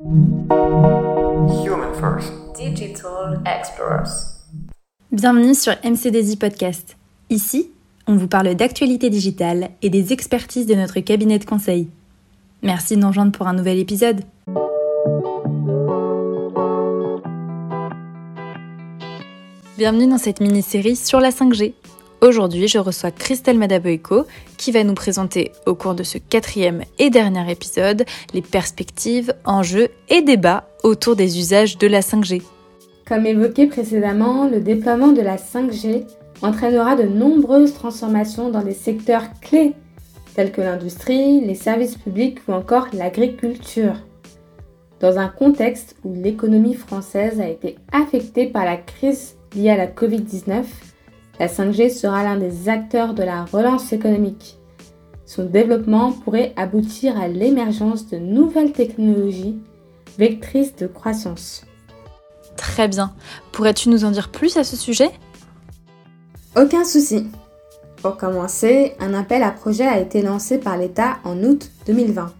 Human First. Digital Explorers. Bienvenue sur MCDZ Podcast. Ici, on vous parle d'actualité digitale et des expertises de notre cabinet de conseil. Merci de nous rejoindre pour un nouvel épisode. Bienvenue dans cette mini-série sur la 5G. Aujourd'hui, je reçois Christelle Madaboyko qui va nous présenter au cours de ce quatrième et dernier épisode les perspectives, enjeux et débats autour des usages de la 5G. Comme évoqué précédemment, le déploiement de la 5G entraînera de nombreuses transformations dans des secteurs clés tels que l'industrie, les services publics ou encore l'agriculture. Dans un contexte où l'économie française a été affectée par la crise liée à la Covid-19, la 5G sera l'un des acteurs de la relance économique. Son développement pourrait aboutir à l'émergence de nouvelles technologies vectrices de croissance. Très bien. Pourrais-tu nous en dire plus à ce sujet? Aucun souci. Pour commencer, un appel à projet a été lancé par l'État en août 2020.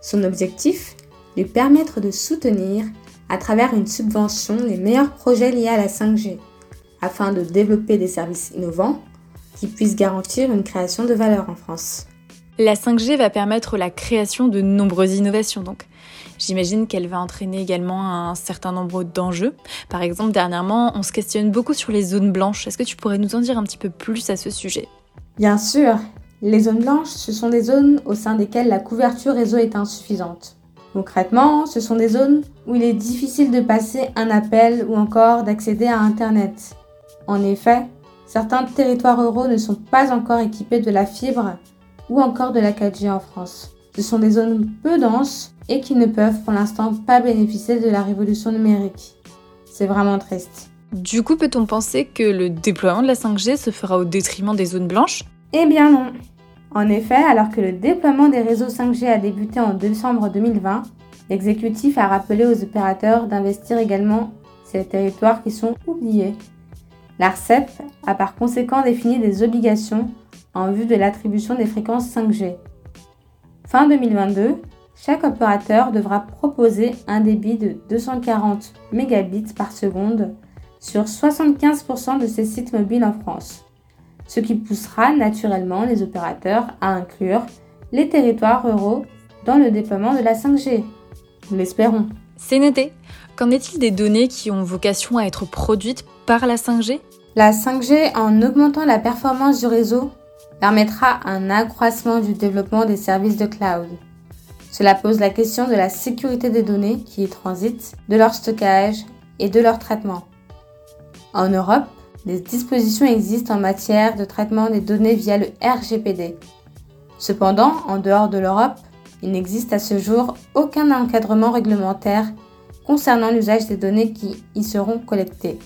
Son objectif? Lui permettre de soutenir, à travers une subvention, les meilleurs projets liés à la 5G afin de développer des services innovants qui puissent garantir une création de valeur en France. La 5G va permettre la création de nombreuses innovations donc. J'imagine qu'elle va entraîner également un certain nombre d'enjeux. Par exemple, dernièrement, on se questionne beaucoup sur les zones blanches. Est-ce que tu pourrais nous en dire un petit peu plus à ce sujet? Bien sûr, les zones blanches, ce sont des zones au sein desquelles la couverture réseau est insuffisante. Concrètement, ce sont des zones où il est difficile de passer un appel ou encore d'accéder à Internet. En effet, certains territoires ruraux ne sont pas encore équipés de la fibre ou encore de la 4G en France. Ce sont des zones peu denses et qui ne peuvent pour l'instant pas bénéficier de la révolution numérique. C'est vraiment triste. Du coup, peut-on penser que le déploiement de la 5G se fera au détriment des zones blanches? Eh bien non. En effet, alors que le déploiement des réseaux 5G a débuté en décembre 2020, l'exécutif a rappelé aux opérateurs d'investir également ces territoires qui sont oubliés L'ARCEP a par conséquent défini des obligations en vue de l'attribution des fréquences 5G. Fin 2022, chaque opérateur devra proposer un débit de 240 mégabits par seconde sur 75% de ses sites mobiles en France, ce qui poussera naturellement les opérateurs à inclure les territoires ruraux dans le déploiement de la 5G. Nous l'espérons. C'est noté. Qu'en est-il des données qui ont vocation à être produites par la 5G La 5G, en augmentant la performance du réseau, permettra un accroissement du développement des services de cloud. Cela pose la question de la sécurité des données qui y transitent, de leur stockage et de leur traitement. En Europe, des dispositions existent en matière de traitement des données via le RGPD. Cependant, en dehors de l'Europe, il n'existe à ce jour aucun encadrement réglementaire concernant l'usage des données qui y seront collectées.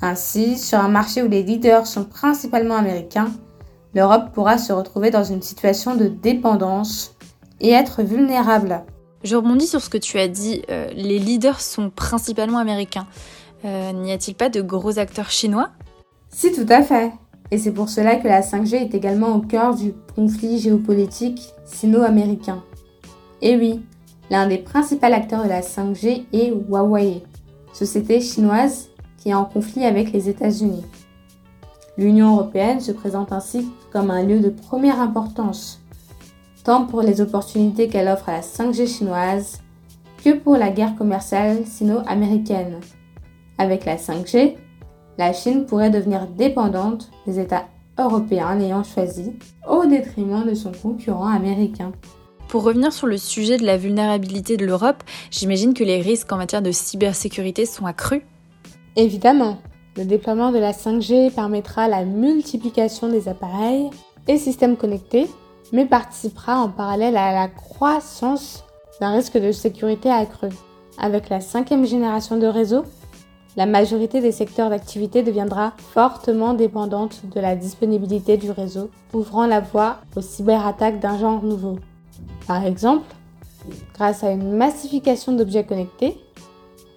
Ainsi, sur un marché où les leaders sont principalement américains, l'Europe pourra se retrouver dans une situation de dépendance et être vulnérable. Je rebondis sur ce que tu as dit, euh, les leaders sont principalement américains. Euh, n'y a-t-il pas de gros acteurs chinois? Si, tout à fait. Et c'est pour cela que la 5G est également au cœur du conflit géopolitique sino-américain. Et oui, l'un des principaux acteurs de la 5G est Huawei, société chinoise en conflit avec les États-Unis. L'Union européenne se présente ainsi comme un lieu de première importance, tant pour les opportunités qu'elle offre à la 5G chinoise que pour la guerre commerciale sino-américaine. Avec la 5G, la Chine pourrait devenir dépendante des États européens l'ayant choisi au détriment de son concurrent américain. Pour revenir sur le sujet de la vulnérabilité de l'Europe, j'imagine que les risques en matière de cybersécurité sont accrus. Évidemment, le déploiement de la 5G permettra la multiplication des appareils et systèmes connectés, mais participera en parallèle à la croissance d'un risque de sécurité accru. Avec la cinquième génération de réseaux, la majorité des secteurs d'activité deviendra fortement dépendante de la disponibilité du réseau, ouvrant la voie aux cyberattaques d'un genre nouveau. Par exemple, grâce à une massification d'objets connectés,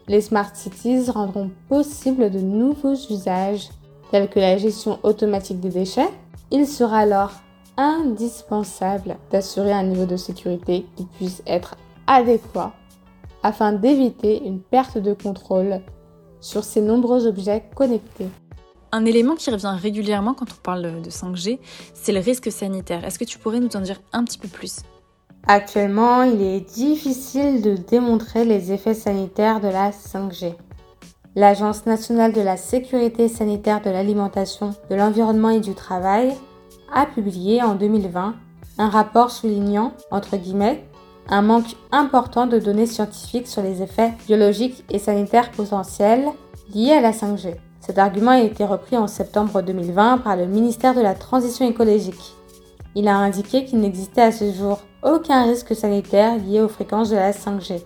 les smart cities rendront possible de nouveaux usages tels que la gestion automatique des déchets. Il sera alors indispensable d'assurer un niveau de sécurité qui puisse être adéquat afin d'éviter une perte de contrôle sur ces nombreux objets connectés. Un élément qui revient régulièrement quand on parle de 5G, c'est le risque sanitaire. Est-ce que tu pourrais nous en dire un petit peu plus? Actuellement, il est difficile de démontrer les effets sanitaires de la 5G. L'Agence nationale de la sécurité sanitaire de l'alimentation, de l'environnement et du travail a publié en 2020 un rapport soulignant, entre guillemets, un manque important de données scientifiques sur les effets biologiques et sanitaires potentiels liés à la 5G. Cet argument a été repris en septembre 2020 par le ministère de la Transition écologique. Il a indiqué qu'il n'existait à ce jour aucun risque sanitaire lié aux fréquences de la 5G.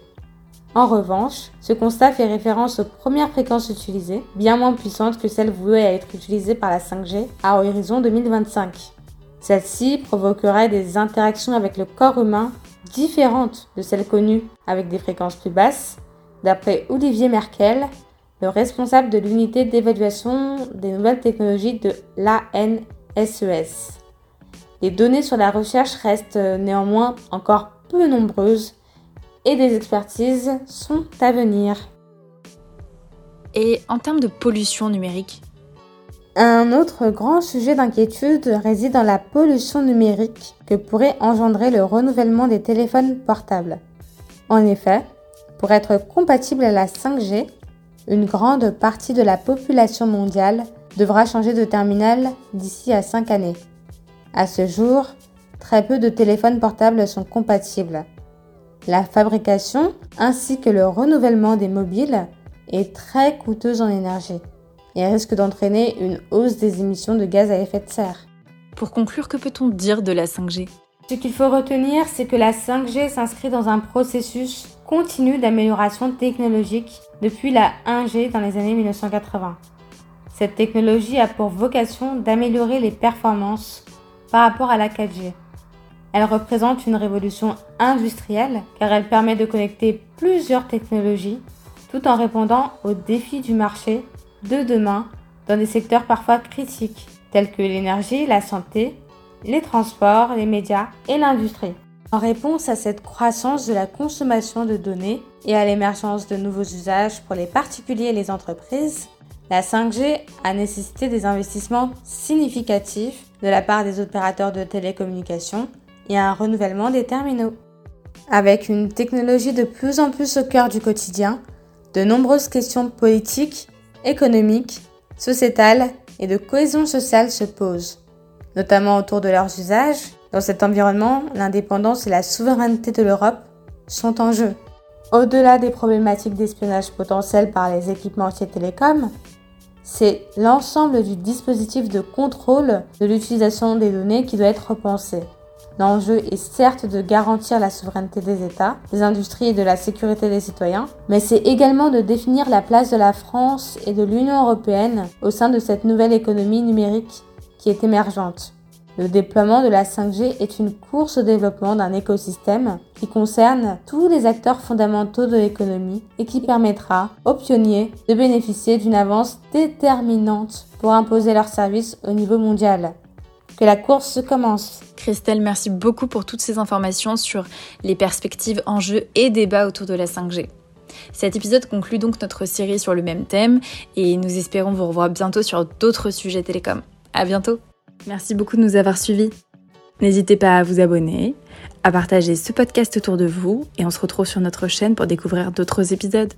En revanche, ce constat fait référence aux premières fréquences utilisées, bien moins puissantes que celles vouées à être utilisées par la 5G à horizon 2025. Celle-ci provoquerait des interactions avec le corps humain différentes de celles connues avec des fréquences plus basses, d'après Olivier Merkel, le responsable de l'unité d'évaluation des nouvelles technologies de l'ANSES. Les données sur la recherche restent néanmoins encore peu nombreuses et des expertises sont à venir. Et en termes de pollution numérique? Un autre grand sujet d'inquiétude réside dans la pollution numérique que pourrait engendrer le renouvellement des téléphones portables. En effet, pour être compatible à la 5G, une grande partie de la population mondiale devra changer de terminal d'ici à 5 années. À ce jour, très peu de téléphones portables sont compatibles. La fabrication ainsi que le renouvellement des mobiles est très coûteuse en énergie et risque d'entraîner une hausse des émissions de gaz à effet de serre. Pour conclure, que peut-on dire de la 5G Ce qu'il faut retenir, c'est que la 5G s'inscrit dans un processus continu d'amélioration technologique depuis la 1G dans les années 1980. Cette technologie a pour vocation d'améliorer les performances par rapport à la 4G. Elle représente une révolution industrielle car elle permet de connecter plusieurs technologies tout en répondant aux défis du marché de demain dans des secteurs parfois critiques tels que l'énergie, la santé, les transports, les médias et l'industrie. En réponse à cette croissance de la consommation de données et à l'émergence de nouveaux usages pour les particuliers et les entreprises, la 5G a nécessité des investissements significatifs de la part des opérateurs de télécommunications et un renouvellement des terminaux. Avec une technologie de plus en plus au cœur du quotidien, de nombreuses questions politiques, économiques, sociétales et de cohésion sociale se posent, notamment autour de leurs usages. Dans cet environnement, l'indépendance et la souveraineté de l'Europe sont en jeu. Au-delà des problématiques d'espionnage potentiel par les équipementiers télécoms, c'est l'ensemble du dispositif de contrôle de l'utilisation des données qui doit être repensé. L'enjeu est certes de garantir la souveraineté des États, des industries et de la sécurité des citoyens, mais c'est également de définir la place de la France et de l'Union européenne au sein de cette nouvelle économie numérique qui est émergente. Le déploiement de la 5G est une course au développement d'un écosystème qui concerne tous les acteurs fondamentaux de l'économie et qui permettra aux pionniers de bénéficier d'une avance déterminante pour imposer leurs services au niveau mondial. Que la course commence. Christelle, merci beaucoup pour toutes ces informations sur les perspectives, enjeux et débats autour de la 5G. Cet épisode conclut donc notre série sur le même thème et nous espérons vous revoir bientôt sur d'autres sujets télécom. À bientôt! Merci beaucoup de nous avoir suivis. N'hésitez pas à vous abonner, à partager ce podcast autour de vous et on se retrouve sur notre chaîne pour découvrir d'autres épisodes.